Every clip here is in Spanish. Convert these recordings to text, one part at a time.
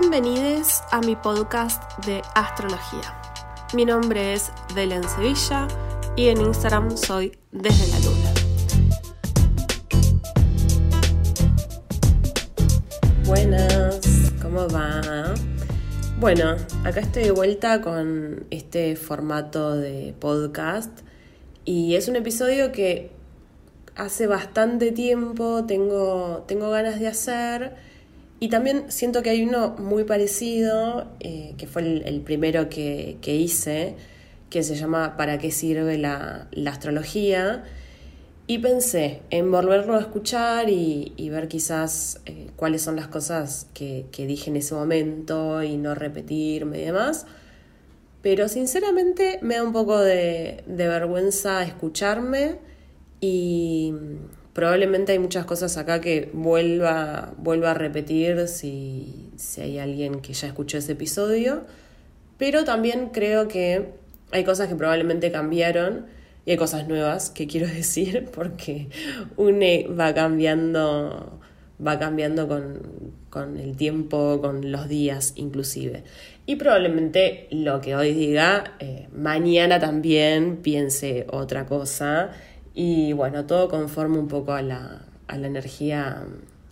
Bienvenidos a mi podcast de astrología. Mi nombre es Belén Sevilla y en Instagram soy Desde la Luna. Buenas, ¿cómo va? Bueno, acá estoy de vuelta con este formato de podcast y es un episodio que hace bastante tiempo tengo, tengo ganas de hacer y también siento que hay uno muy parecido, eh, que fue el, primero que, hice, que se llama ¿Para qué sirve la, astrología? Y pensé en volverlo a escuchar y, ver quizás eh, cuáles son las cosas que, dije en ese momento y no repetirme y demás. Pero sinceramente me da un poco de, de vergüenza escucharme y probablemente hay muchas cosas acá que vuelva, vuelva a repetir si, si hay alguien que ya escuchó ese episodio, pero también creo que hay cosas que probablemente cambiaron y hay cosas nuevas que quiero decir porque UNE va cambiando va cambiando con, el tiempo, con los días inclusive. Y probablemente lo que hoy diga, eh, mañana también piense otra cosa y bueno, todo conforme un poco a la, a la energía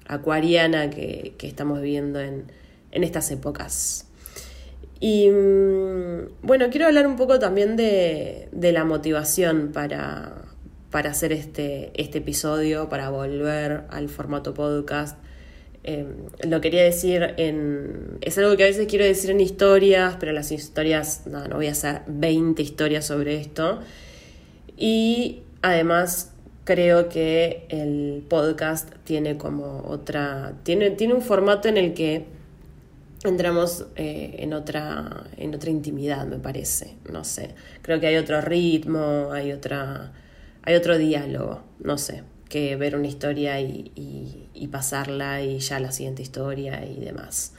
acuariana que, estamos viviendo en, estas épocas. Y mm, bueno, quiero hablar un poco también de, la motivación para, hacer este, este episodio, para volver al formato podcast. Em, lo quería decir en... Es algo que a veces quiero decir en historias, pero las historias, no, no voy a hacer 20 historias sobre esto. Y Además, creo que el podcast tiene como otra, tiene, tiene un formato en el que entramos eh, en, otra, en otra intimidad, me parece, no sé. Creo que hay otro ritmo, hay, otra, hay otro diálogo, no sé, que ver una historia y, y pasarla y ya la siguiente historia y demás.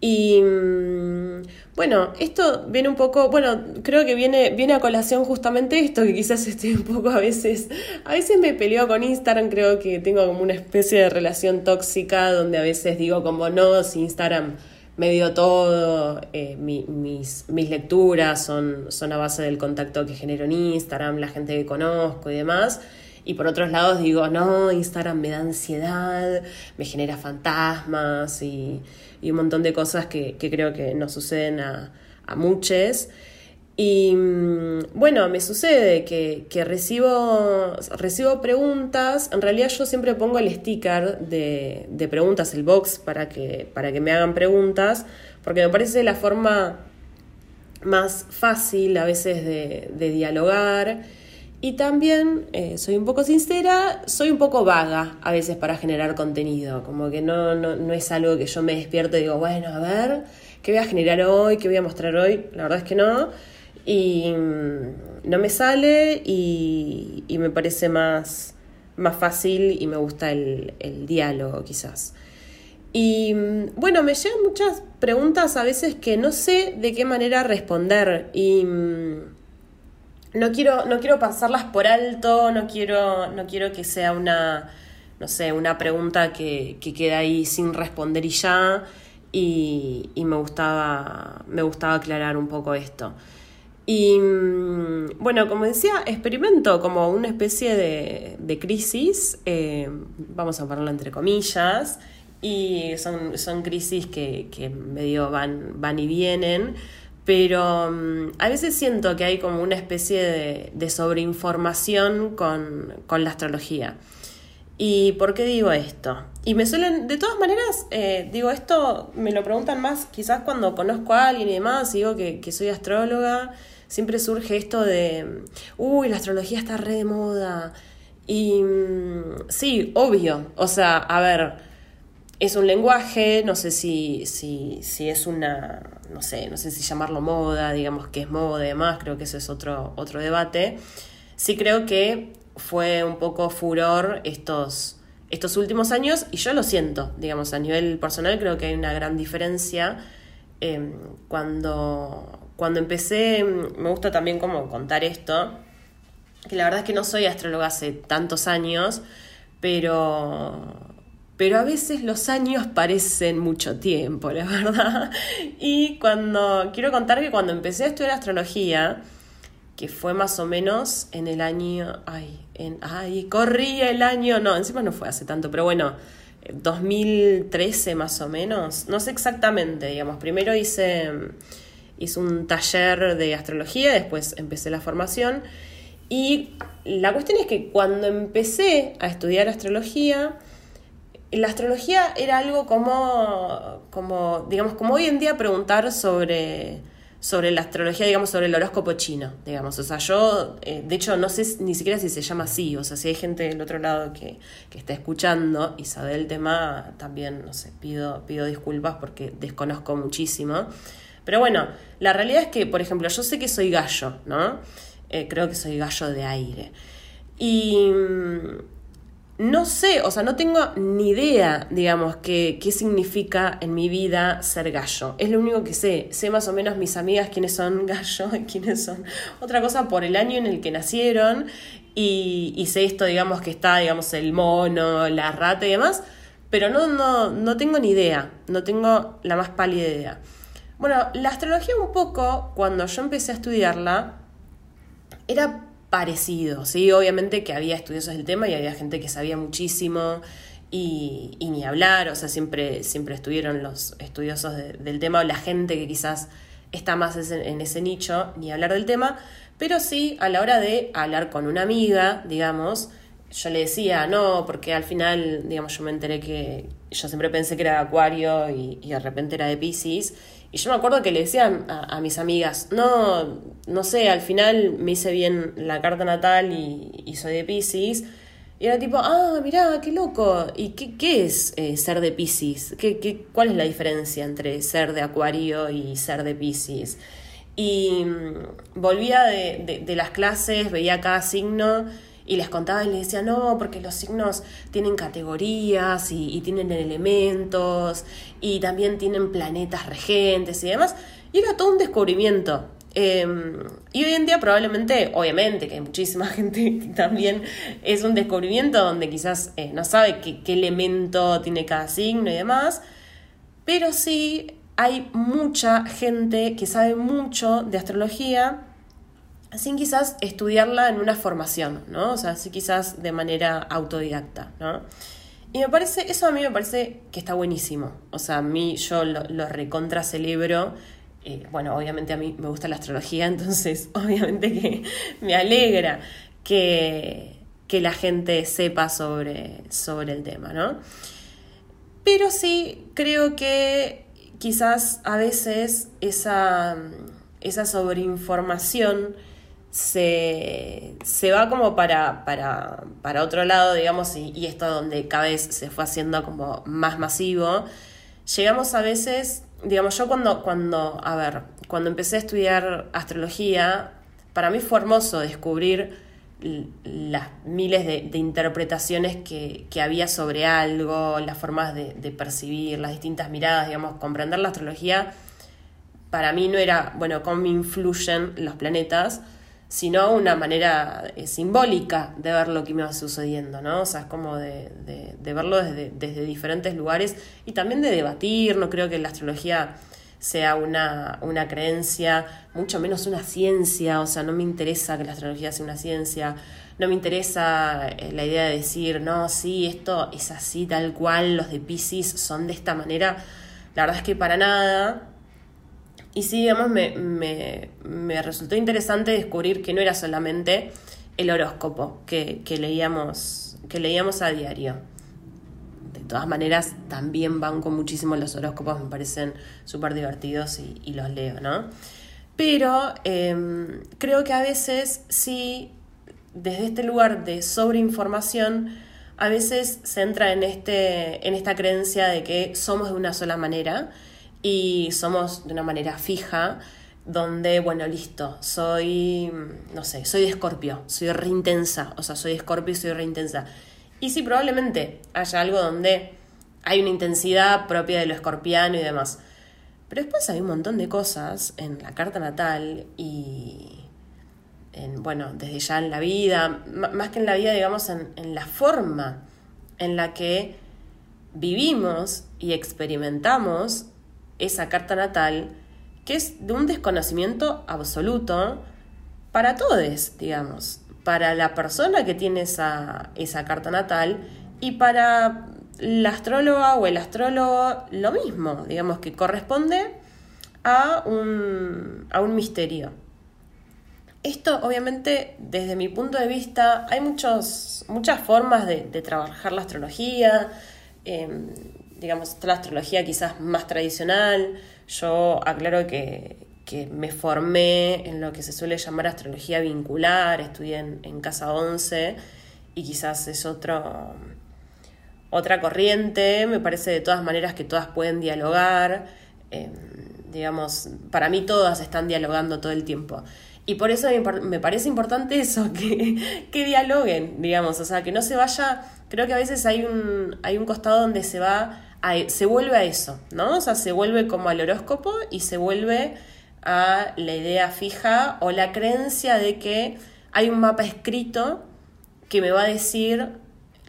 Y mm, bueno, esto viene un poco, bueno, creo que viene, viene a colación justamente esto, que quizás estoy un poco a veces, a veces me peleo con Instagram, creo que tengo como una especie de relación tóxica donde a veces digo como no, si Instagram me dio todo, eh, mis, mis lecturas son, son a base del contacto que genero en Instagram, la gente que conozco y demás. Y por otros lados digo, no, Instagram me da ansiedad, me genera fantasmas y, un montón de cosas que, creo que nos suceden a, a muchos. Y mm, bueno, me sucede que, recibo, recibo preguntas, en realidad yo siempre pongo el sticker de, preguntas, el box, para que, para que me hagan preguntas, porque me parece la forma más fácil a veces de, de dialogar y también, eh, soy un poco sincera, soy un poco vaga a veces para generar contenido, como que no, no, no es algo que yo me despierto y digo, bueno, a ver, ¿qué voy a generar hoy? ¿Qué voy a mostrar hoy? La verdad es que no. Y mm, no me sale y, y me parece más, más fácil y me gusta el, el diálogo quizás. Y mm, bueno, me llegan muchas preguntas a veces que no sé de qué manera responder y mm, no quiero, no quiero pasarlas por alto, no quiero, no quiero que sea una, no sé, una pregunta que, que queda ahí sin responder y ya. Y, me gustaba, me gustaba aclarar un poco esto. Y mm, bueno, como decía, experimento como una especie de, crisis, eh, vamos a ponerlo entre comillas, y son, son crisis que, que medio van, van y vienen pero mm, a veces siento que hay como una especie de, sobreinformación con, la astrología. ¿Y por qué digo esto? Y me suelen, de todas maneras, eh, digo esto, me lo preguntan más quizás cuando conozco a alguien y demás, digo que, que soy astróloga, siempre surge esto de, uy, la astrología está re de moda. Y mm, sí, obvio, o sea, a ver, es un lenguaje, no sé si, si, si es una, no sé, no sé si llamarlo moda, digamos que es moda y demás, creo que ese es otro, otro debate. Sí creo que fue un poco furor estos, estos últimos años y yo lo siento, digamos, a nivel personal creo que hay una gran diferencia. Em, cuando, cuando empecé, me gusta también como contar esto, que la verdad es que no soy astróloga hace tantos años, pero pero a veces los años parecen mucho tiempo, la verdad. Y cuando quiero contar que cuando empecé a estudiar astrología, que fue más o menos en el año, ay, en, ay, corría el año, no, encima no fue hace tanto, pero bueno, 2013 más o menos, no sé exactamente, digamos, primero hice, hice un taller de astrología, después empecé la formación y la cuestión es que cuando empecé a estudiar astrología, la astrología era algo como, como digamos, como hoy en día preguntar sobre sobre la astrología, digamos, sobre el horóscopo chino, digamos. O sea, yo, eh, de hecho, no sé ni siquiera si se llama así, o sea, si hay gente del otro lado que, que está escuchando y sabe el tema, también, no sé, pido, pido disculpas porque desconozco muchísimo. Pero bueno, la realidad es que, por ejemplo, yo sé que soy gallo, ¿no? Eh, creo que soy gallo de aire. Y no sé, o sea, no tengo ni idea, digamos, qué, qué significa en mi vida ser gallo. Es lo único que sé. Sé más o menos mis amigas quiénes son gallo y quiénes son otra cosa por el año en el que nacieron. Y, y sé esto, digamos, que está, digamos, el mono, la rata y demás. Pero no, no, no tengo ni idea. No tengo la más pálida idea. Bueno, la astrología un poco, cuando yo empecé a estudiarla, era parecido, ¿sí? Obviamente que había estudiosos del tema y había gente que sabía muchísimo y, ni hablar, o sea, siempre, siempre estuvieron los estudiosos del tema o la gente que quizás está más en ese nicho, ni hablar del tema, pero sí a la hora de hablar con una amiga, digamos, yo le decía, no, porque al final, digamos, yo me enteré que yo siempre pensé que era de Acuario y, y de repente era de Pisces y yo me acuerdo que le decían a, mis amigas, no, no sé, al final me hice bien la carta natal y, soy de Pisces. Y era tipo, ah, mirá, qué loco. ¿Y qué, qué es eh, ser de Pisces? ¿Qué, qué, cuál es la diferencia entre ser de Acuario y ser de Pisces? Y mm, volvía de, de, de las clases, veía cada signo y les contaba y les decía, no, porque los signos tienen categorías y, tienen elementos y también tienen planetas regentes y demás. Y era todo un descubrimiento. Em, y hoy en día probablemente, obviamente, que hay muchísima gente que también es un descubrimiento donde quizás eh, no sabe qué, qué elemento tiene cada signo y demás, pero sí hay mucha gente que sabe mucho de astrología sin quizás estudiarla en una formación, ¿no? O sea, sí quizás de manera autodidacta, ¿no? Y me parece, eso a mí me parece que está buenísimo. O sea, a mí yo lo, lo recontra celebro. Eh, bueno, obviamente a mí me gusta la astrología, entonces obviamente que me alegra que, que la gente sepa sobre, sobre el tema, ¿no? Pero sí creo que quizás a veces esa, esa sobreinformación se, se va como para, para, para, otro lado, digamos, y, y, esto donde cada vez se fue haciendo como más masivo, llegamos a veces, digamos, yo cuando, cuando, a ver, cuando empecé a estudiar astrología, para mí fue hermoso descubrir las miles de, interpretaciones que, que, había sobre algo, las formas de, de percibir, las distintas miradas, digamos, comprender la astrología, para mí no era, bueno, cómo influyen los planetas, sino una manera eh, simbólica de ver lo que me va sucediendo, ¿no? O sea, es como de, de, verlo desde, desde, diferentes lugares y también de debatir, no creo que la astrología sea una, una creencia, mucho menos una ciencia, o sea, no me interesa que la astrología sea una ciencia, no me interesa eh, la idea de decir, no, sí, esto es así, tal cual, los de Pisces son de esta manera, la verdad es que para nada, y sí, digamos, me, me, resultó interesante descubrir que no era solamente el horóscopo que, leíamos, que leíamos a diario. De todas maneras, también van con muchísimo los horóscopos, me parecen súper divertidos y, los leo, ¿no? Pero eh, creo que a veces sí, desde este lugar de sobreinformación, a veces se entra en, este, en esta creencia de que somos de una sola manera y somos de una manera fija, donde, bueno, listo, soy, no sé, soy de escorpio, soy re intensa, o sea, soy escorpio y soy re intensa. Y sí, probablemente haya algo donde hay una intensidad propia de lo escorpiano y demás. Pero después hay un montón de cosas en la carta natal y, en, bueno, desde ya en la vida, más que en la vida, digamos, en la forma en la que vivimos y experimentamos esa carta natal que es de un desconocimiento absoluto para todos, digamos, para la persona que tiene esa, esa carta natal y para la astróloga o el astrólogo lo mismo, digamos que corresponde a un, a un misterio. Esto, obviamente, desde mi punto de vista, hay muchos, muchas formas de, trabajar la astrología. Em, digamos, la astrología quizás más tradicional. Yo aclaro que, me formé en lo que se suele llamar astrología vincular, estudié en, Casa 11 y quizás es otro, otra corriente. Me parece de todas maneras que todas pueden dialogar. Em, digamos, para mí todas están dialogando todo el tiempo. Y por eso me parece importante eso, que, que dialoguen, digamos, o sea, que no se vaya, creo que a veces hay un, hay un costado donde se va, se vuelve a eso, ¿no? O sea, se vuelve como al horóscopo y se vuelve a la idea fija o la creencia de que hay un mapa escrito que me va a decir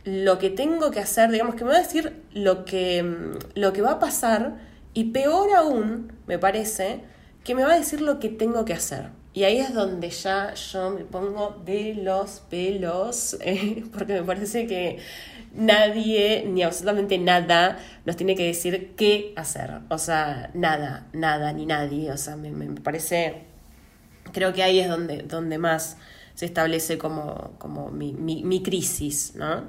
lo que tengo que hacer, digamos que me va a decir lo que, lo que va a pasar y peor aún, me parece, que me va a decir lo que tengo que hacer. Y ahí es donde ya yo me pongo de los pelos, eh, porque me parece que nadie, ni absolutamente nada, nos tiene que decir qué hacer. O sea, nada, nada, ni nadie. O sea, me, parece, creo que ahí es donde, donde más se establece como, como mi, mi, crisis, ¿no?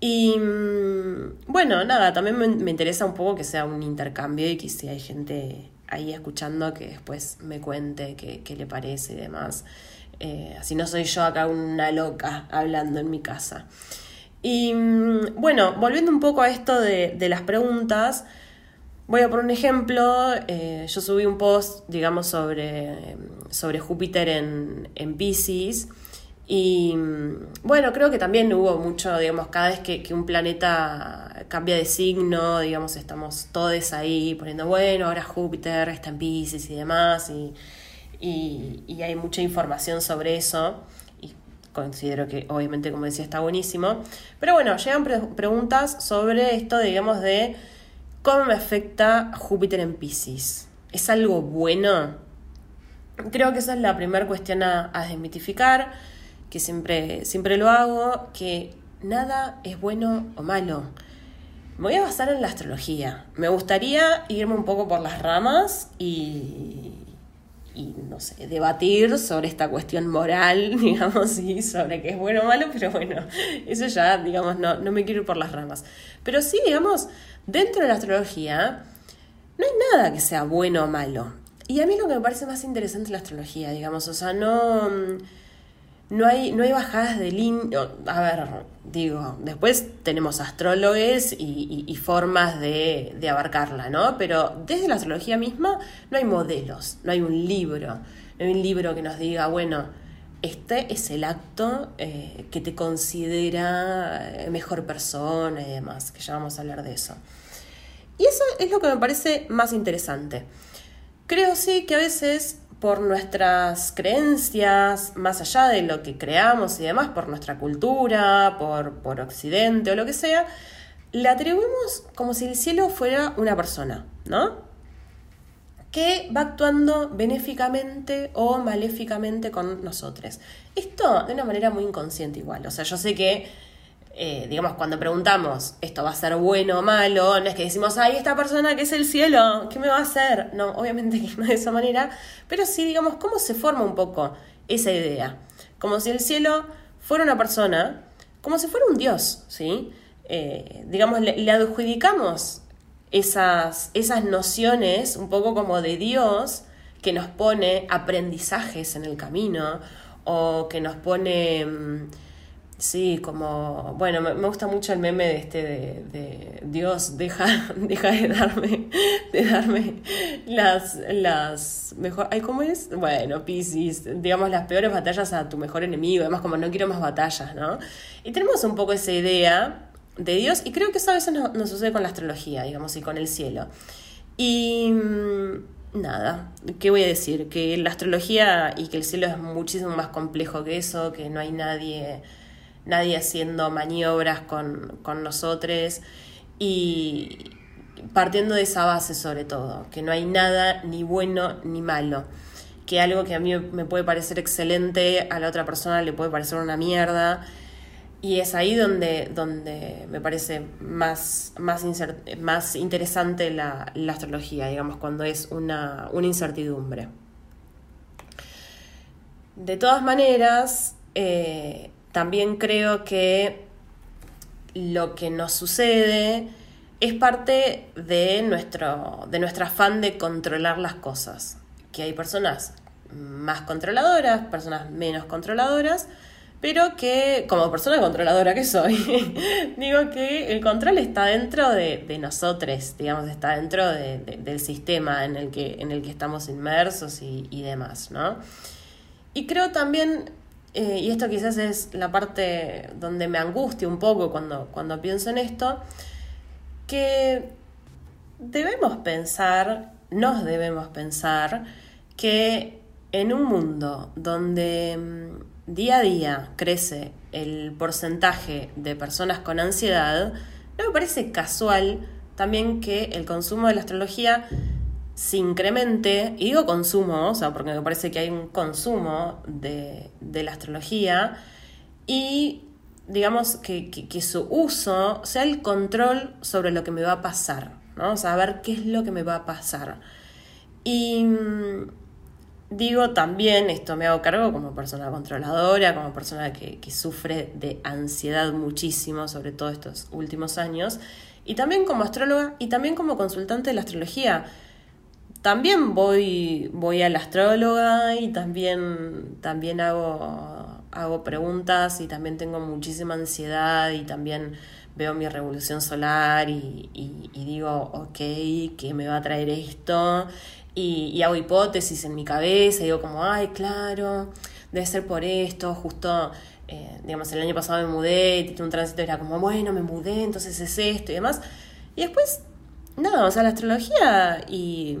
Y mm, bueno, nada, también me, me, interesa un poco que sea un intercambio y que si hay gente ahí escuchando que después me cuente qué, le parece y demás. Eh, así no soy yo acá una loca hablando en mi casa. Y mm, bueno, volviendo un poco a esto de, las preguntas, voy a poner un ejemplo. Eh, yo subí un post, digamos, sobre, sobre Júpiter en, en Pisces y bueno, creo que también hubo mucho, digamos, cada vez que, un planeta cambia de signo, digamos, estamos todos ahí poniendo, bueno, ahora Júpiter está en Pisces y demás, y, y, hay mucha información sobre eso, considero que obviamente, como decía, está buenísimo. Pero bueno, llegan preguntas sobre esto, digamos, de cómo me afecta Júpiter en Pisces. ¿Es algo bueno? Creo que esa es la primera cuestión a, desmitificar que siempre, siempre lo hago, que nada es bueno o malo. Me voy a basar en la astrología. Me gustaría irme un poco por las ramas y, y no sé, debatir sobre esta cuestión moral, digamos, y sobre qué es bueno o malo, pero bueno, eso ya, digamos, no, no me quiero ir por las ramas. Pero sí, digamos, dentro de la astrología, no hay nada que sea bueno o malo. Y a mí lo que me parece más interesante es la astrología, digamos, o sea, no no hay, no hay bajadas de línea. A ver, digo, después tenemos astrólogos y, formas de, abarcarla, ¿no? Pero desde la astrología misma no hay modelos, no hay un libro, no hay un libro que nos diga, bueno, este es el acto eh, que te considera eh, mejor persona y demás, que ya vamos a hablar de eso. Y eso es lo que me parece más interesante. Creo sí que a veces por nuestras creencias, más allá de lo que creamos y demás, por nuestra cultura, por, por Occidente o lo que sea, le atribuimos como si el cielo fuera una persona, ¿no? Que va actuando benéficamente o maléficamente con nosotros. Esto de una manera muy inconsciente igual. O sea, yo sé que eh, digamos, cuando preguntamos esto va a ser bueno o malo, no es que decimos, ay, esta persona que es el cielo, ¿qué me va a hacer? No, obviamente que no de esa manera, pero sí, digamos, cómo se forma un poco esa idea. Como si el cielo fuera una persona, como si fuera un dios, ¿sí? Eh, digamos, le, adjudicamos esas, esas nociones un poco como de Dios que nos pone aprendizajes en el camino o que nos pone... Sí, como, bueno, me, gusta mucho el meme de este de, Dios, deja, deja de darme, de darme las, las mejor, ay, ¿cómo es? Bueno, Pisces, digamos las peores batallas a tu mejor enemigo, además como no quiero más batallas, ¿no? Y tenemos un poco esa idea de Dios, y creo que eso a veces nos, sucede con la astrología, digamos, y con el cielo. Y mm, nada, ¿qué voy a decir? Que la astrología y que el cielo es muchísimo más complejo que eso, que no hay nadie nadie haciendo maniobras con, nosotros y partiendo de esa base sobre todo, que no hay nada ni bueno ni malo, que algo que a mí me puede parecer excelente, a la otra persona le puede parecer una mierda, y es ahí donde, donde me parece más, más, más interesante la, la, astrología, digamos, cuando es una, una incertidumbre. De todas maneras, eh, también creo que lo que nos sucede es parte de nuestro, de nuestro afán de controlar las cosas. Que hay personas más controladoras, personas menos controladoras, pero que como persona controladora que soy, digo que el control está dentro de, nosotros, digamos, está dentro del sistema en el que, en el que estamos inmersos y, y demás, ¿no? Y creo también, eh, y esto quizás es la parte donde me angustia un poco cuando, cuando pienso en esto, que debemos pensar, nos debemos pensar, que en un mundo donde mm, día a día crece el porcentaje de personas con ansiedad, no me parece casual también que el consumo de la astrología se incremente, y digo consumo, o sea, porque me parece que hay un consumo de, la astrología, y digamos que, su uso sea el control sobre lo que me va a pasar, ¿no? O qué es lo que me va a pasar. Y mm, digo también, esto me hago cargo como persona controladora, como persona que, que sufre de ansiedad muchísimo, sobre todo estos últimos años, y también como astróloga y también como consultante de la astrología también voy, voy a la astróloga y también, también hago, hago preguntas y también tengo muchísima ansiedad y también veo mi revolución solar y, digo, ok, ¿qué me va a traer esto? Y, hago hipótesis en mi cabeza y digo como, ay, claro, debe ser por esto, justo, eh, digamos, el año pasado me mudé y tuve un tránsito era como, bueno, me mudé, entonces es esto y demás. Y después, nada, o sea, la astrología y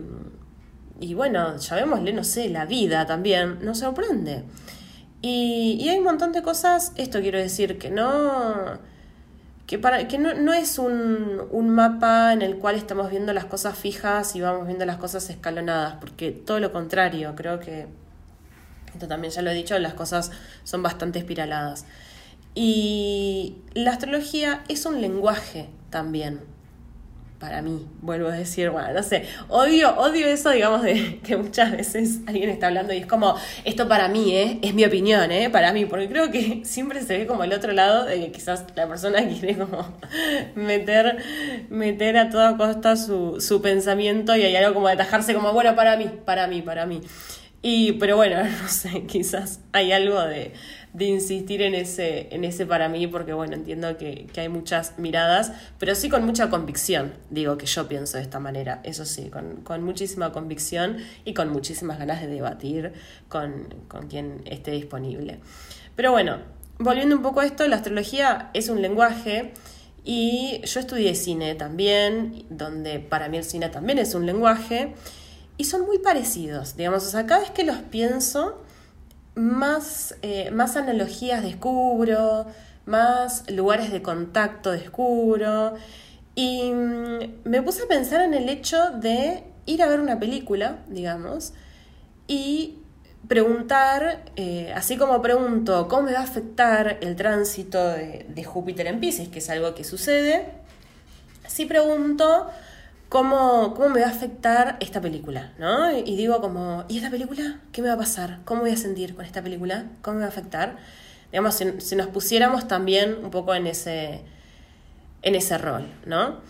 y bueno, llamémosle, no sé, la vida también, nos sorprende. Y, hay un montón de cosas, esto quiero decir, que no, que para, que no, no es un, un, mapa en el cual estamos viendo las cosas fijas y vamos viendo las cosas escalonadas, porque todo lo contrario, creo que, esto también ya lo he dicho, las cosas son bastante espiraladas. Y la astrología es un lenguaje también para mí, vuelvo a decir, bueno, no sé, odio, odio eso, digamos, de que muchas veces alguien está hablando y es como, esto para mí, ¿eh? es mi opinión, ¿eh? para mí, porque creo que siempre se ve como el otro lado de que quizás la persona quiere como meter, meter a toda costa su, su pensamiento y hay algo como de atajarse como, bueno, para mí, para mí, para mí. Y, pero bueno, no sé, quizás hay algo de de insistir en ese, en ese para mí, porque bueno, entiendo que, hay muchas miradas, pero sí con mucha convicción, digo que yo pienso de esta manera, eso sí, con, muchísima convicción y con muchísimas ganas de debatir con, con quien esté disponible. Pero bueno, volviendo un poco a esto, la astrología es un lenguaje. Y yo estudié cine también, donde para mí el cine también es un lenguaje, y son muy parecidos, digamos, o sea, cada vez que los pienso, más, eh, más analogías descubro, más lugares de contacto descubro. Y mm, me puse a pensar en el hecho de ir a ver una película, digamos, y preguntar, eh, así como pregunto cómo me va a afectar el tránsito de, de Júpiter en Pisces, que es algo que sucede, sí pregunto cómo, cómo me va a afectar esta película, ¿no? Y digo como, ¿y esta película? ¿Qué me va a pasar? ¿Cómo voy a sentir con esta película? ¿Cómo me va a afectar? Digamos, si, nos pusiéramos también un poco en ese, en ese rol, ¿no?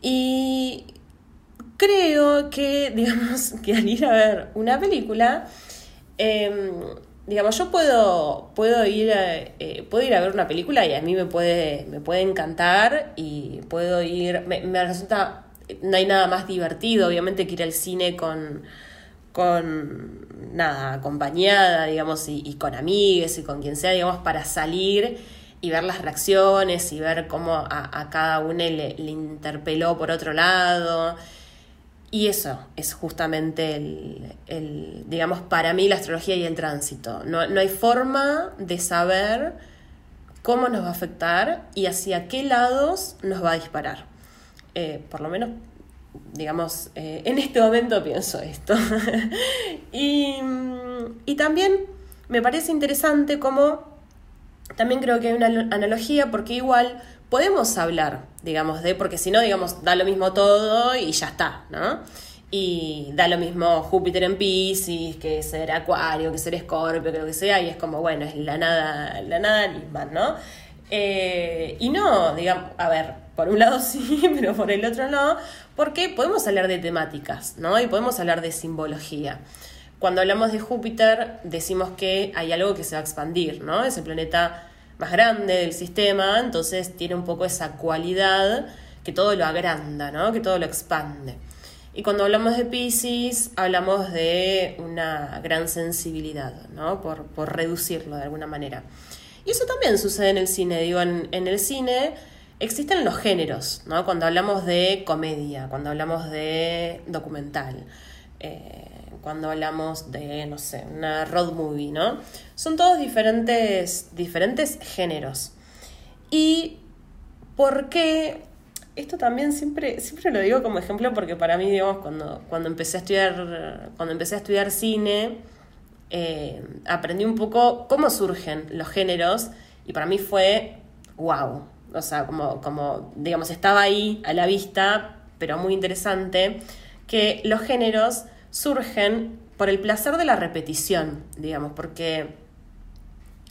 Y creo que, digamos, que al ir a ver una película, em, digamos, yo puedo, puedo, ir a, eh, puedo ir a ver una película y a mí me puede, me puede encantar y puedo ir, me, me resulta no hay nada más divertido, obviamente, que ir al cine con, con nada, acompañada, digamos, y, con amigues y con quien sea, digamos, para salir y ver las reacciones y ver cómo a, cada uno le, le, interpeló por otro lado. Y eso es justamente el, el, digamos, para mí la astrología y el tránsito. No, no hay forma de saber cómo nos va a afectar y hacia qué lados nos va a disparar. Eh, por lo menos, digamos, eh, en este momento pienso esto. y, y también me parece interesante como, también creo que hay una analogía, porque igual podemos hablar, digamos, de, porque si no, digamos, da lo mismo todo y ya está, ¿no? Y da lo mismo Júpiter en Pisces, que ser Acuario, que ser Escorpio, que lo que sea, y es como, bueno, es la nada, la nada misma, ¿no? Eh, y no, digamos, a ver, por un lado sí, pero por el otro no, porque podemos hablar de temáticas, ¿no? Y podemos hablar de simbología. Cuando hablamos de Júpiter, decimos que hay algo que se va a expandir, ¿no? Es el planeta más grande del sistema, entonces tiene un poco esa cualidad que todo lo agranda, ¿no? Que todo lo expande. Y cuando hablamos de Pisces, hablamos de una gran sensibilidad, ¿no? Por, por reducirlo de alguna manera. Y eso también sucede en el cine. Digo, en, el cine existen los géneros, ¿no? Cuando hablamos de comedia, cuando hablamos de documental, eh, cuando hablamos de, no sé, una road movie, ¿no? Son todos diferentes, diferentes géneros. Y por qué esto también siempre, siempre lo digo como ejemplo porque para mí, digamos, cuando, cuando empecé a estudiar, cuando empecé a estudiar cine, eh, aprendí un poco cómo surgen los géneros y para mí fue wow. O sea, como, como, digamos, estaba ahí a la vista, pero muy interesante, que los géneros surgen por el placer de la repetición, digamos, porque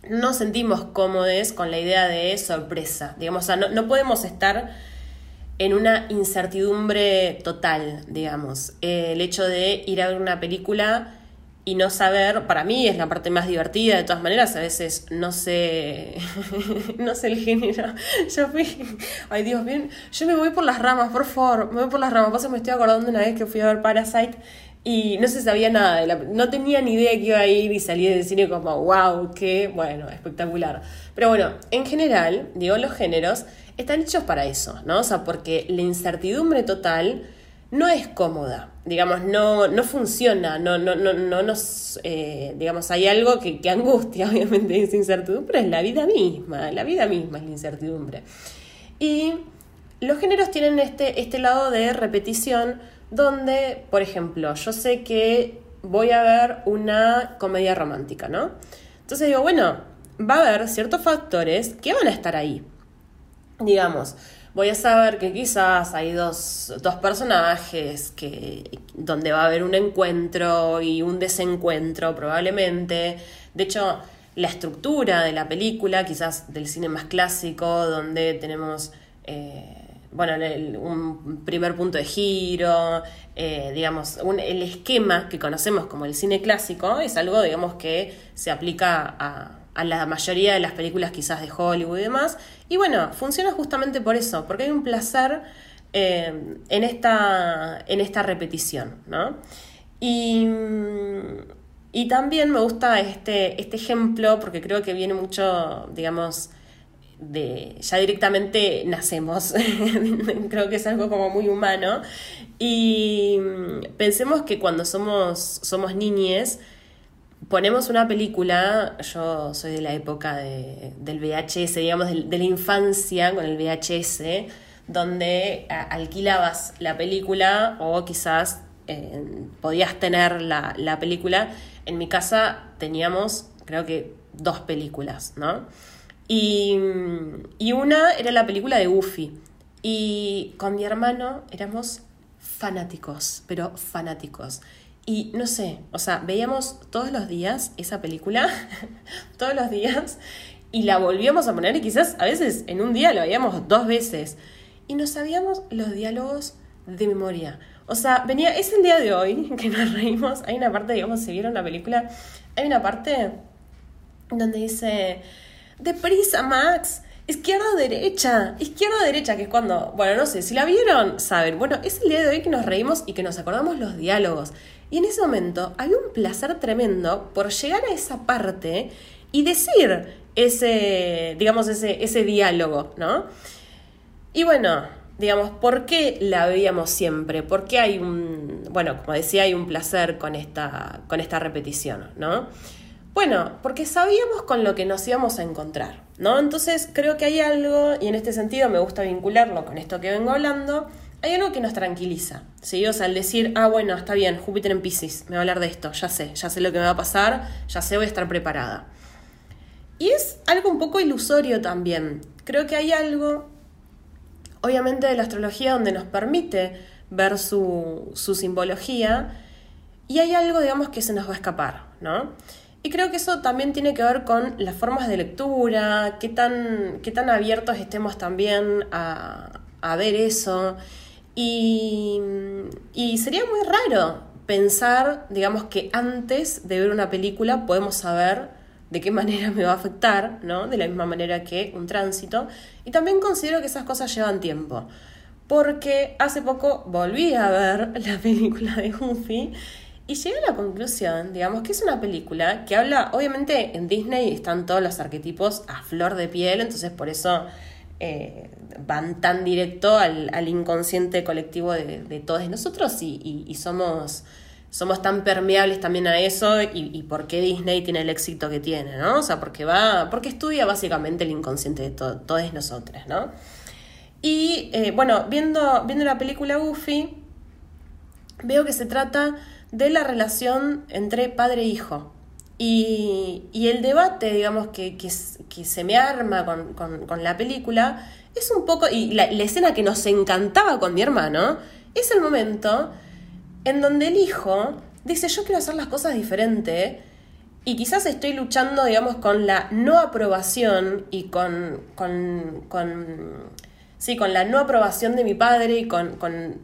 no sentimos cómodos con la idea de sorpresa, digamos, o sea, no, podemos estar en una incertidumbre total, digamos. el hecho de ir a ver una película y no saber, para mí es la parte más divertida, de todas maneras, a veces no sé, no sé el género. Yo fui, ay Dios, bien, yo me voy por las ramas, por favor, me voy por las ramas. Pasa, me estoy acordando una vez que fui a ver Parasite y no se sabía nada, de la, no tenía ni idea que iba a ir y salí del cine como, wow, qué, bueno, espectacular. Pero bueno, en general, digo, los géneros están hechos para eso, ¿no? O sea, porque la incertidumbre total no es cómoda, digamos, no, no funciona, no, no, no, no nos, eh, digamos, hay algo que, que angustia, obviamente, esa incertidumbre, es la vida misma, la vida misma es la incertidumbre. Y los géneros tienen este, este lado de repetición, donde, por ejemplo, yo sé que voy a ver una comedia romántica, ¿no? Entonces digo, bueno, va a haber ciertos factores que van a estar ahí. Digamos, voy a saber que quizás hay dos, dos personajes que, donde va a haber un encuentro y un desencuentro probablemente. De hecho, la estructura de la película, quizás del cine más clásico, donde tenemos... Eh, bueno, un primer punto de giro, eh, digamos, el esquema que conocemos como el cine clásico es algo, digamos, que se aplica a, la mayoría de las películas quizás de Hollywood y demás. Y bueno, funciona justamente por eso, porque hay un placer eh, en, esta, en esta repetición, ¿no? Y, y también me gusta este, este ejemplo porque creo que viene mucho, digamos, de ya directamente nacemos. Creo que es algo como muy humano. Y mm, pensemos que cuando somos, somos niñes, ponemos una película, yo soy de la época del VHS, digamos, de, la infancia con el VHS, donde alquilabas la película o quizás podías tener la, la película. En mi casa teníamos, creo que, dos películas, ¿no? Y, una era la película de Goofy. Y con mi hermano éramos fanáticos, pero fanáticos. Y no sé, o sea, veíamos todos los días esa película, todos los días, y la volvíamos a poner y quizás a veces en un día la veíamos dos veces. Y no sabíamos los diálogos de memoria. O sea, venía, es el día de hoy que nos reímos. Hay una parte, digamos, si vieron la película, hay una parte donde dice, deprisa, Max. Izquierda o derecha, izquierda o derecha, que es cuando, bueno, no sé, si la vieron, saben, bueno, es el día de hoy que nos reímos y que nos acordamos los diálogos. Y en ese momento había un placer tremendo por llegar a esa parte y decir ese, digamos, ese, ese diálogo, ¿no? Y bueno, digamos, ¿por qué la veíamos siempre? ¿Por qué hay un, bueno, como decía, hay un placer con esta, con esta repetición, ¿no? Bueno, porque sabíamos con lo que nos íbamos a encontrar, ¿no? Entonces creo que hay algo, y en este sentido me gusta vincularlo con esto que vengo hablando, hay algo que nos tranquiliza, ¿sí? O sea, al decir, ah, bueno, está bien, Júpiter en Pisces, me va a hablar de esto, ya sé, ya sé lo que me va a pasar, ya sé, voy a estar preparada. Y es algo un poco ilusorio también. Creo que hay algo, obviamente, de la astrología donde nos permite ver su, su simbología y hay algo, digamos, que se nos va a escapar, ¿no? Y creo que eso también tiene que ver con las formas de lectura, qué tan, qué tan abiertos estemos también a, a ver eso. Y, sería muy raro pensar, digamos, que antes de ver una película podemos saber de qué manera me va a afectar, ¿no? De la misma manera que un tránsito. Y también considero que esas cosas llevan tiempo. Porque hace poco volví a ver la película de Goofy y llegué a la conclusión, digamos, que es una película que habla, obviamente en Disney están todos los arquetipos a flor de piel, entonces por eso eh, van tan directo al, inconsciente colectivo de, todos nosotros y, somos, somos tan permeables también a eso y, por qué Disney tiene el éxito que tiene, ¿no? O sea, porque va, porque estudia básicamente el inconsciente de todos nosotros, ¿no? Y eh, bueno, viendo, viendo la película Goofy, veo que se trata de la relación entre padre e hijo. Y, el debate, digamos, que, que, se me arma con, la película es un poco, y la, escena que nos encantaba con mi hermano, es el momento en donde el hijo dice, yo quiero hacer las cosas diferente, y quizás estoy luchando, digamos, con la no aprobación y con, con, con sí, con la no aprobación de mi padre y con, con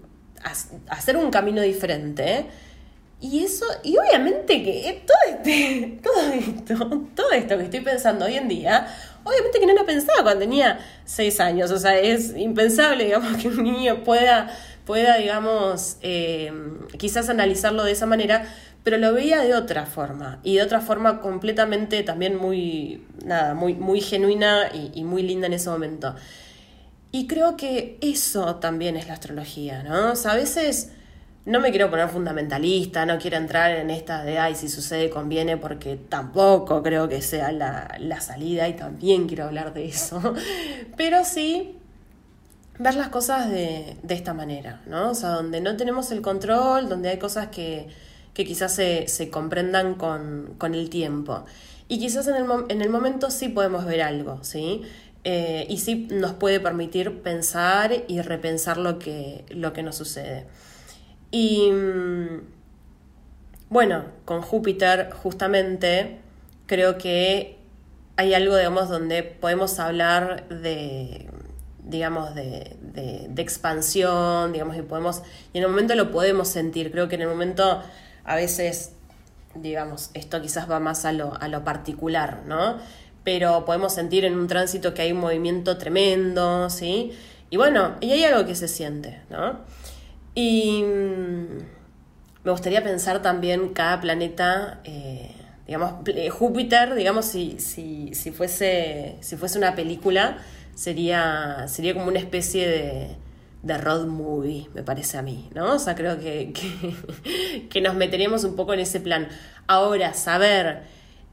hacer un camino diferente. Y eso, y obviamente que todo, este, todo esto, todo esto que estoy pensando hoy en día, obviamente que no lo pensaba cuando tenía seis años. O sea, es impensable, digamos, que un niño pueda, pueda digamos, eh, quizás analizarlo de esa manera, pero lo veía de otra forma. Y de otra forma completamente también muy, nada, muy, muy genuina y, y muy linda en ese momento. Y creo que eso también es la astrología, ¿no? O sea, a veces no me quiero poner fundamentalista, no quiero entrar en esta de, ay, si sucede conviene, porque tampoco creo que sea la, la salida y también quiero hablar de eso. Pero sí ver las cosas de, de, esta manera, ¿no? O sea, donde no tenemos el control, donde hay cosas que, que quizás se, se comprendan con, con, el tiempo. Y quizás en el, en el momento sí podemos ver algo, ¿sí? Eh, y sí nos puede permitir pensar y repensar lo que, lo que nos sucede. Y mm, bueno, con Júpiter justamente creo que hay algo, digamos, donde podemos hablar de, digamos, de, de, expansión, digamos, y podemos, y en el momento lo podemos sentir, creo que en el momento a veces, digamos, esto quizás va más a lo, a lo particular, ¿no? Pero podemos sentir en un tránsito que hay un movimiento tremendo, ¿sí? Y bueno, y hay algo que se siente, ¿no? Y mm, me gustaría pensar también cada planeta, eh, digamos, Júpiter, digamos, si, si, si, fuese, si fuese una película, sería, sería como una especie de, de road movie, me parece a mí, ¿no? O sea, creo que, que, que nos meteríamos un poco en ese plan. Ahora, saber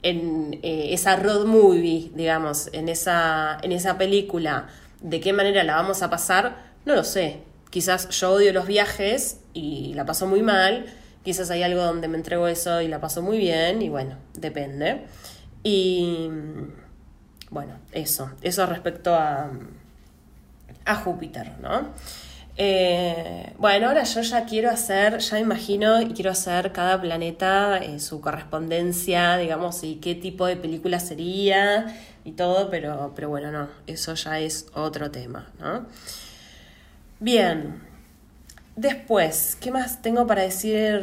en eh, esa road movie, digamos, en esa, en esa película, de qué manera la vamos a pasar, no lo sé. Quizás yo odio los viajes y la paso muy mal, quizás hay algo donde me entrego eso y la paso muy bien, y bueno, depende. Y bueno, eso, eso respecto a, a Júpiter, ¿no? Eh, bueno, ahora yo ya quiero hacer, ya imagino, y quiero hacer cada planeta eh, su correspondencia, digamos, y qué tipo de película sería y todo, pero, pero bueno, no, eso ya es otro tema, ¿no? Bien. Después, ¿qué más tengo para decir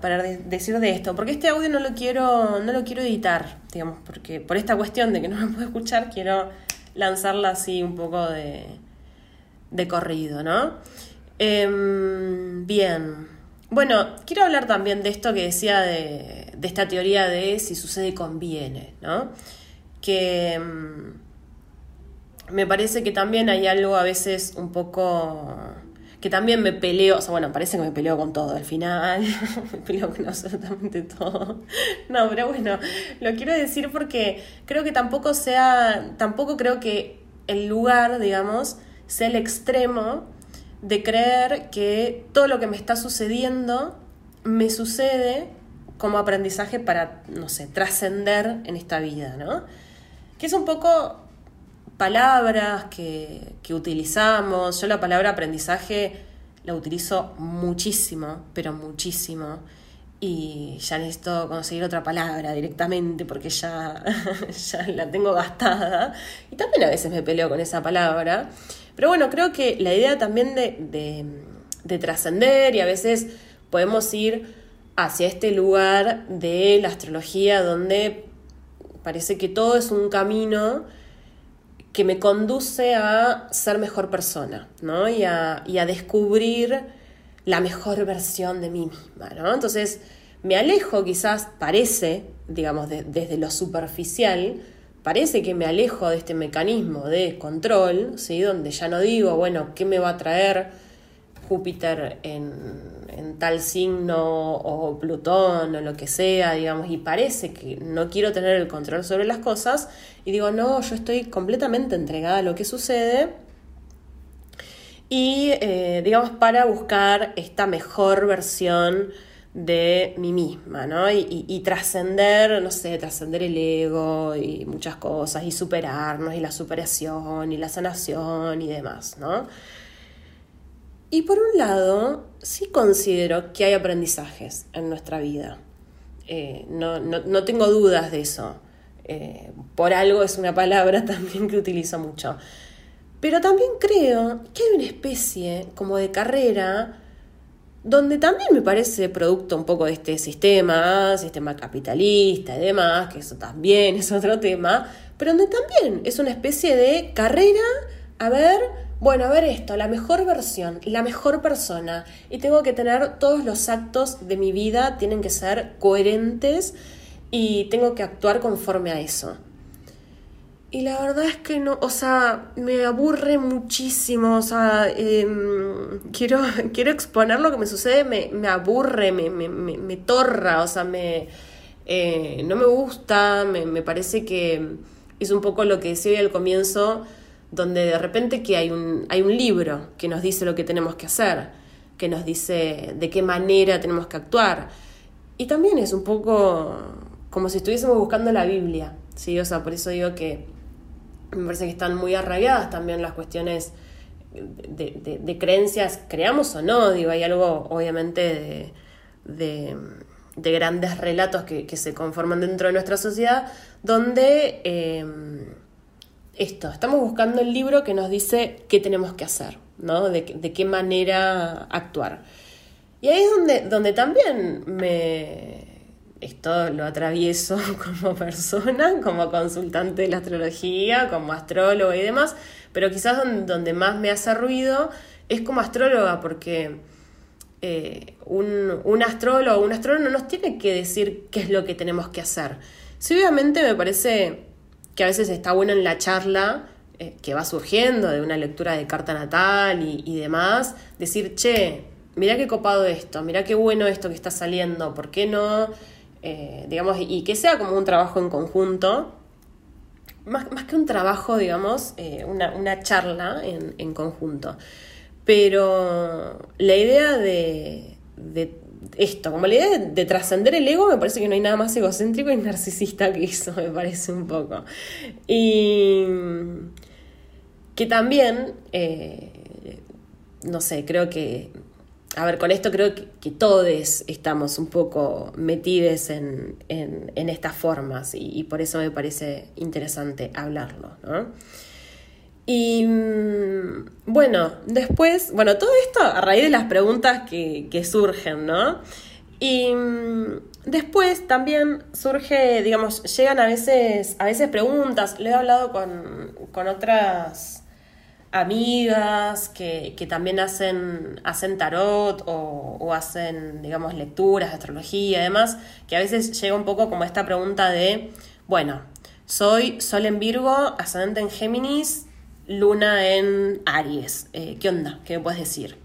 para decir de esto? Porque este audio no lo quiero no lo quiero editar, digamos, porque por esta cuestión de que no me puedo escuchar quiero lanzarla así un poco de de corrido, ¿no? Em, bien. Bueno, quiero hablar también de esto que decía de, de esta teoría de si sucede conviene, ¿no? Que em, me parece que también hay algo a veces un poco que también me peleo, o sea, bueno, parece que me peleo con todo al final, me peleo con absolutamente todo. No, pero bueno, lo quiero decir porque creo que tampoco sea, tampoco creo que el lugar, digamos, sea el extremo de creer que todo lo que me está sucediendo me sucede como aprendizaje para, no sé, trascender en esta vida, ¿no? Que es un poco palabras que, que utilizamos. Yo la palabra aprendizaje la utilizo muchísimo, pero muchísimo. Y ya necesito conseguir otra palabra directamente porque ya, ya la tengo gastada. Y también a veces me peleo con esa palabra. Pero bueno, creo que la idea también de, de, de trascender y a veces podemos ir hacia este lugar de la astrología donde parece que todo es un camino que me conduce a ser mejor persona, ¿no? Y a, descubrir la mejor versión de mí misma, ¿no? Entonces, me alejo quizás, parece, digamos, desde lo superficial, parece que me alejo de este mecanismo de control, ¿sí? Donde ya no digo, bueno, ¿qué me va a traer Júpiter en, tal signo o Plutón o lo que sea, digamos, y parece que no quiero tener el control sobre las cosas, y digo, no, yo estoy completamente entregada a lo que sucede, y eh, digamos, para buscar esta mejor versión de mí misma, ¿no? Y, y trascender, no sé, trascender el ego y muchas cosas, y superarnos, y la superación, y la sanación, y demás, ¿no? Y por un lado, sí considero que hay aprendizajes en nuestra vida. Eh, no, tengo dudas de eso. Eh, por algo es una palabra también que utilizo mucho. Pero también creo que hay una especie como de carrera donde también me parece producto un poco de este sistema, sistema capitalista y demás, que eso también es otro tema, pero donde también es una especie de carrera a ver bueno, a ver esto, la mejor versión, la mejor persona. Y tengo que tener todos los actos de mi vida, tienen que ser coherentes y tengo que actuar conforme a eso. Y la verdad es que no, o sea, me aburre muchísimo, o sea, em, quiero, quiero exponer lo que me sucede, me, me aburre, me, me, me, torra, o sea, me, eh, no me gusta, me, parece que es un poco lo que decía al comienzo, donde de repente que hay un, hay un libro que nos dice lo que tenemos que hacer, que nos dice de qué manera tenemos que actuar. Y también es un poco como si estuviésemos buscando la Biblia, ¿sí? O sea, por eso digo que me parece que están muy arraigadas también las cuestiones de, creencias, creamos o no, digo, hay algo obviamente de, grandes relatos que, se conforman dentro de nuestra sociedad, donde... Eh, esto, estamos buscando el libro que nos dice qué tenemos que hacer, ¿no? De, qué manera actuar. Y ahí es donde, donde también me... Esto lo atravieso como persona, como consultante de la astrología, como astrólogo y demás, pero quizás donde, más me hace ruido es como astróloga, porque eh, un, un astrólogo o un astrólogo no nos tiene que decir qué es lo que tenemos que hacer. Sí, obviamente me parece que a veces está bueno en la charla eh, que va surgiendo de una lectura de carta natal y, demás, decir, che, mira qué copado esto, mira qué bueno esto que está saliendo, ¿por qué no? Eh, digamos, y que sea como un trabajo en conjunto, más, más que un trabajo, digamos, eh, una, charla en, conjunto. Pero la idea de, de esto, como la idea de, trascender el ego, me parece que no hay nada más egocéntrico y narcisista que eso, me parece un poco. Y que también, eh, no sé, creo que, a ver, con esto creo que, todos estamos un poco metidos en, estas formas y, y, por eso me parece interesante hablarlo, ¿no? Y mm, bueno, después, bueno, todo esto a raíz de las preguntas que, surgen, ¿no? Y mm, después también surge, digamos, llegan a veces, a veces preguntas. Le he hablado con, otras amigas que, también hacen, hacen tarot o, o, hacen, digamos, lecturas astrología y demás, que a veces llega un poco como esta pregunta de, bueno, soy Sol en Virgo, ascendente en Géminis, Luna en Aries. Eh, ¿Qué onda? ¿Qué me puedes decir?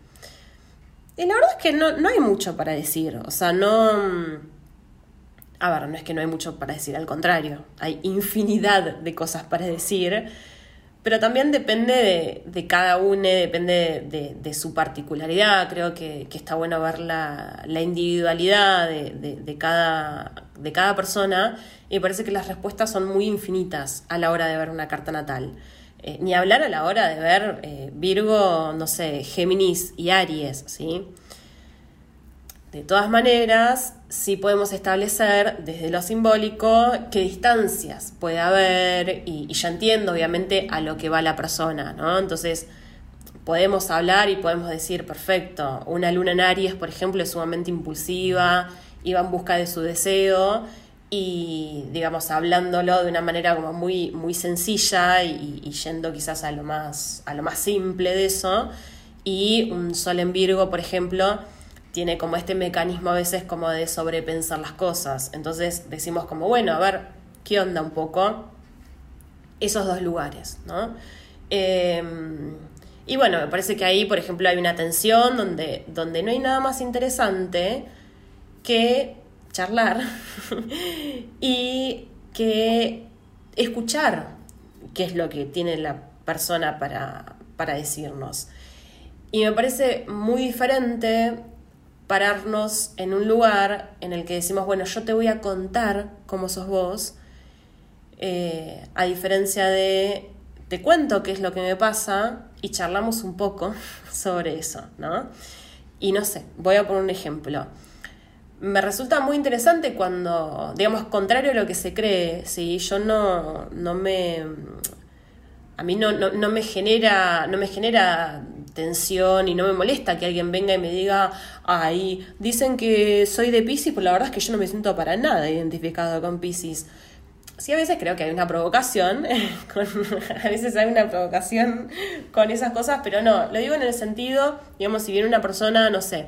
Y la verdad es que no, hay mucho para decir. O sea, no... Mm, a ver, no es que no hay mucho para decir, al contrario, hay infinidad de cosas para decir, pero también depende de, cada uno, depende de, su particularidad. Creo que, está bueno ver la, individualidad de, cada, de cada persona y parece que las respuestas son muy infinitas a la hora de ver una carta natal. Eh, ni hablar a la hora de ver eh, Virgo, no sé, Géminis y Aries, ¿sí? De todas maneras, sí podemos establecer desde lo simbólico qué distancias puede haber y, ya entiendo obviamente a lo que va la persona, ¿no? Entonces podemos hablar y podemos decir, perfecto, una luna en Aries, por ejemplo, es sumamente impulsiva y va en busca de su deseo y digamos hablándolo de una manera como muy, muy sencilla y, y yendo quizás a lo, más, a lo más simple de eso y un sol en Virgo, por ejemplo, tiene como este mecanismo a veces como de sobrepensar las cosas. Entonces decimos como, bueno, a ver, ¿qué onda un poco? Esos dos lugares, ¿no? Em, y bueno, me parece que ahí, por ejemplo, hay una tensión donde, donde no hay nada más interesante que charlar y que escuchar qué es lo que tiene la persona para, para decirnos. Y me parece muy diferente pararnos en un lugar en el que decimos, bueno, yo te voy a contar cómo sos vos, eh, a diferencia de te cuento qué es lo que me pasa y charlamos un poco sobre eso, ¿no? Y no sé, voy a poner un ejemplo. Me resulta muy interesante cuando, digamos, contrario a lo que se cree, si yo no, no me... A mí no, no, no me genera, no me genera tensión y no me molesta que alguien venga y me diga, ay, dicen que soy de Pisces, pero la verdad es que yo no me siento para nada identificado con Pisces. Sí, a veces creo que hay una provocación, a veces hay una provocación con esas cosas, pero no, lo digo en el sentido, digamos, si viene una persona, no sé,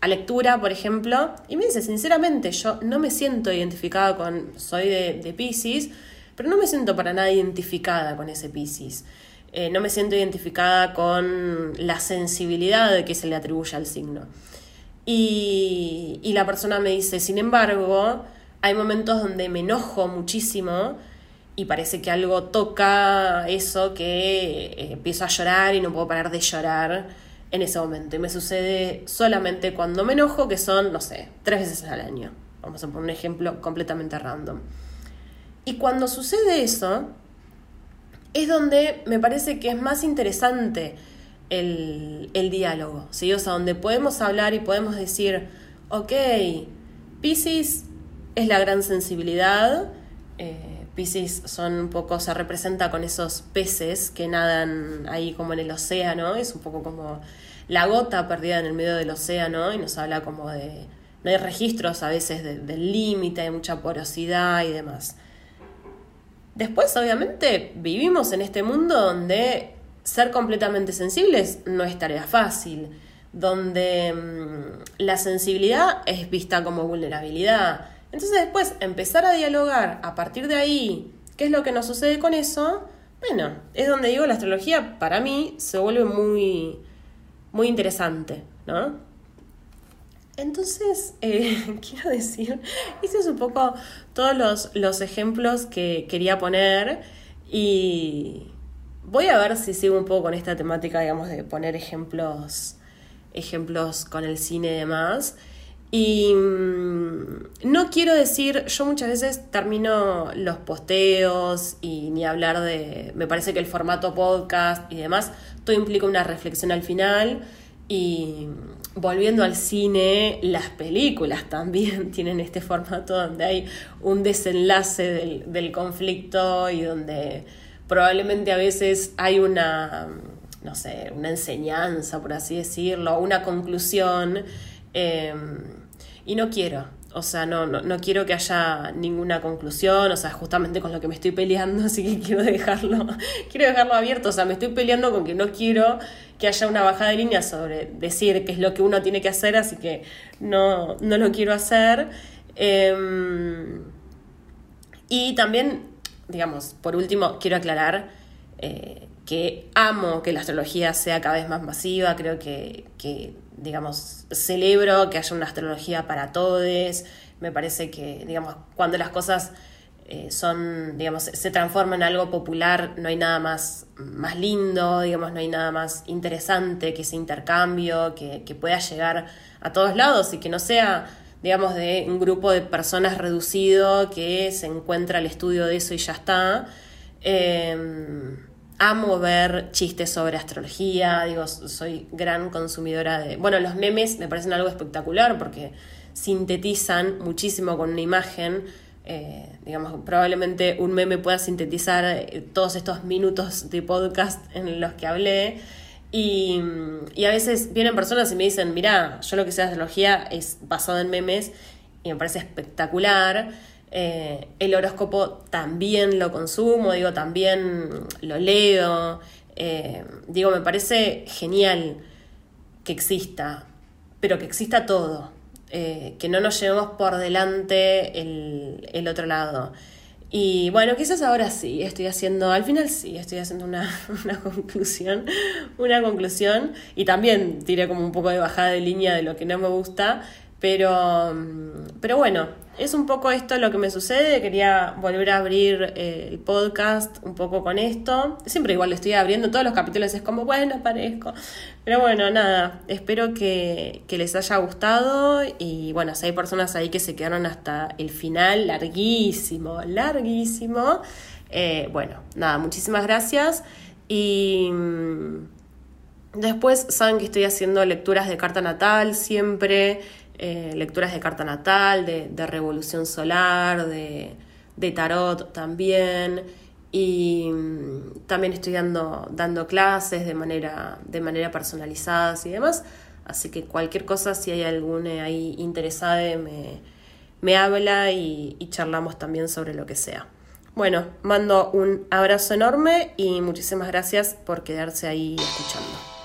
a lectura, por ejemplo, y me dice, sinceramente, yo no me siento identificada con, soy de, de Pisces, pero no me siento para nada identificada con ese Pisces. Eh, no me siento identificada con la sensibilidad que se le atribuye al signo. Y, la persona me dice, sin embargo, hay momentos donde me enojo muchísimo y parece que algo toca eso que eh, empiezo a llorar y no puedo parar de llorar en ese momento. Y me sucede solamente cuando me enojo, que son, no sé, tres veces al año. Vamos a poner un ejemplo completamente random. Y cuando sucede eso, es donde me parece que es más interesante el, diálogo, ¿sí? O sea, donde podemos hablar y podemos decir, ok, Pisces es la gran sensibilidad, eh, Pisces son un poco, se representa con esos peces que nadan ahí como en el océano, es un poco como la gota perdida en el medio del océano y nos habla como de, no hay registros a veces del límite, hay mucha porosidad y demás. Después, obviamente, vivimos en este mundo donde ser completamente sensibles no es tarea fácil, donde mm, la sensibilidad es vista como vulnerabilidad. Entonces después empezar a dialogar a partir de ahí, ¿qué es lo que nos sucede con eso? Bueno, es donde digo la astrología para mí se vuelve muy, muy interesante, ¿no? Entonces, eh, quiero decir, hice un poco todos los, ejemplos que quería poner y voy a ver si sigo un poco con esta temática, digamos, de poner ejemplos, ejemplos con el cine y demás. Y mm, no quiero decir, yo muchas veces termino los posteos y ni hablar de, me parece que el formato podcast y demás, todo implica una reflexión al final y volviendo al cine, las películas también tienen este formato donde hay un desenlace del, conflicto y donde probablemente a veces hay una, no sé, una enseñanza, por así decirlo, una conclusión. Eh, y no quiero, o sea, no, no, no, quiero que haya ninguna conclusión, o sea, justamente con lo que me estoy peleando, así que quiero dejarlo, quiero dejarlo abierto, o sea, me estoy peleando con que no quiero que haya una bajada de línea sobre decir qué es lo que uno tiene que hacer, así que no, no lo quiero hacer. Em, y también, digamos, por último, quiero aclarar eh, que amo que la astrología sea cada vez más masiva, creo que, que digamos, celebro que haya una astrología para todos, me parece que, digamos, cuando las cosas eh, son, digamos, se transforma en algo popular, no hay nada más, más lindo, digamos, no hay nada más interesante que ese intercambio, que, pueda llegar a todos lados y que no sea, digamos, de un grupo de personas reducido que se encuentra el estudio de eso y ya está. Em, amo ver chistes sobre astrología, digo, soy gran consumidora de... Bueno, los memes me parecen algo espectacular porque sintetizan muchísimo con una imagen eh, digamos, probablemente un meme pueda sintetizar eh, todos estos minutos de podcast en los que hablé. Y, y, a veces vienen personas y me dicen, mira, yo lo que sé de astrología es basado en memes y me parece espectacular. Eh, el horóscopo también lo consumo, digo, también lo leo. digo, me parece genial que exista, pero que exista todo. Eh, que no nos llevemos por delante el, otro lado. Y bueno, quizás ahora sí, estoy haciendo, al final sí, estoy haciendo una, una, conclusión, una conclusión, y también tiré como un poco de bajada de línea de lo que no me gusta, pero, pero bueno, es un poco esto lo que me sucede. Quería volver a abrir eh, el podcast un poco con esto. Siempre igual lo estoy abriendo, todos los capítulos es como, bueno, aparezco. Pero bueno, nada, espero que, les haya gustado. Y bueno, si hay personas ahí que se quedaron hasta el final, larguísimo, larguísimo. Eh, bueno, nada, muchísimas gracias. Y. Mm, después saben que estoy haciendo lecturas de carta natal siempre. Eh, lecturas de carta natal, de, revolución solar, de, tarot también. Y mm, también estoy dando, dando clases de manera, de manera personalizada y demás. Así que cualquier cosa, si hay alguna ahí interesada, me, me habla y, y charlamos también sobre lo que sea. Bueno, mando un abrazo enorme y muchísimas gracias por quedarse ahí escuchando.